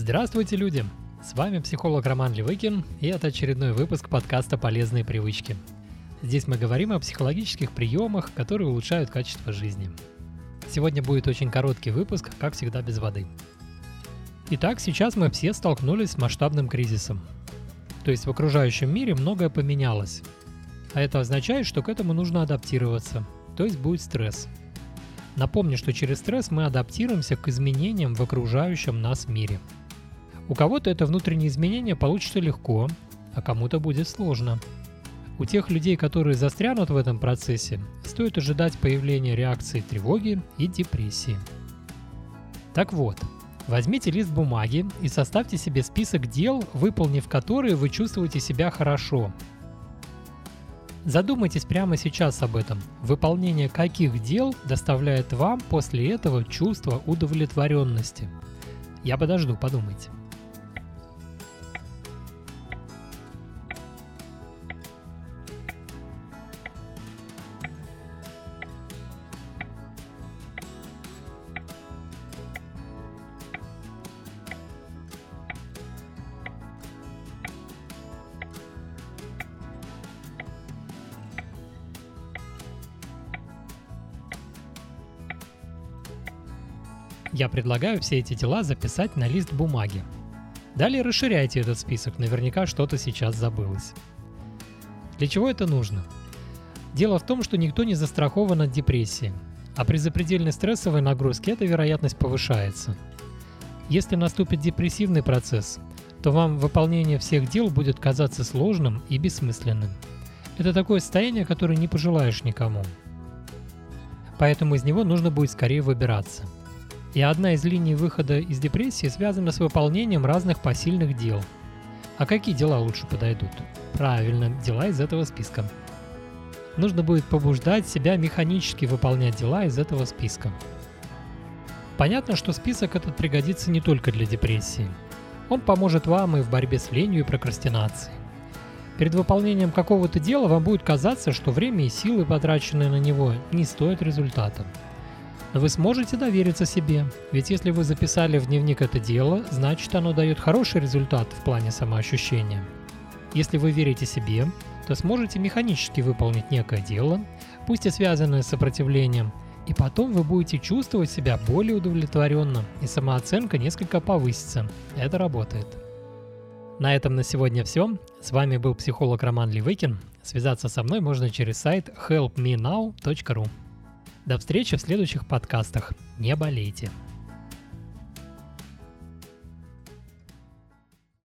Здравствуйте, люди! С вами психолог Роман Левыкин, и это очередной выпуск подкаста «Полезные привычки». Здесь мы говорим о психологических приемах, которые улучшают качество жизни. Сегодня будет очень короткий выпуск, как всегда без воды. Итак, сейчас мы все столкнулись с масштабным кризисом. То есть в окружающем мире многое поменялось. А это означает, что к этому нужно адаптироваться, то есть будет стресс. Напомню, что через стресс мы адаптируемся к изменениям в окружающем нас мире. У кого-то это внутреннее изменение получится легко, а кому-то будет сложно. У тех людей, которые застрянут в этом процессе, стоит ожидать появления реакции тревоги и депрессии. Так вот, возьмите лист бумаги и составьте себе список дел, выполнив которые вы чувствуете себя хорошо, Задумайтесь прямо сейчас об этом. Выполнение каких дел доставляет вам после этого чувство удовлетворенности? Я подожду, подумайте. Я предлагаю все эти дела записать на лист бумаги. Далее расширяйте этот список, наверняка что-то сейчас забылось. Для чего это нужно? Дело в том, что никто не застрахован от депрессии, а при запредельной стрессовой нагрузке эта вероятность повышается. Если наступит депрессивный процесс, то вам выполнение всех дел будет казаться сложным и бессмысленным. Это такое состояние, которое не пожелаешь никому. Поэтому из него нужно будет скорее выбираться – и одна из линий выхода из депрессии связана с выполнением разных посильных дел. А какие дела лучше подойдут? Правильно, дела из этого списка. Нужно будет побуждать себя механически выполнять дела из этого списка. Понятно, что список этот пригодится не только для депрессии. Он поможет вам и в борьбе с ленью и прокрастинацией. Перед выполнением какого-то дела вам будет казаться, что время и силы, потраченные на него, не стоят результата. Вы сможете довериться себе, ведь если вы записали в дневник это дело, значит оно дает хороший результат в плане самоощущения. Если вы верите себе, то сможете механически выполнить некое дело, пусть и связанное с сопротивлением, и потом вы будете чувствовать себя более удовлетворенно, и самооценка несколько повысится. Это работает. На этом на сегодня все. С вами был психолог Роман Ливыкин. Связаться со мной можно через сайт helpmenow.ru. До встречи в следующих подкастах. Не болейте.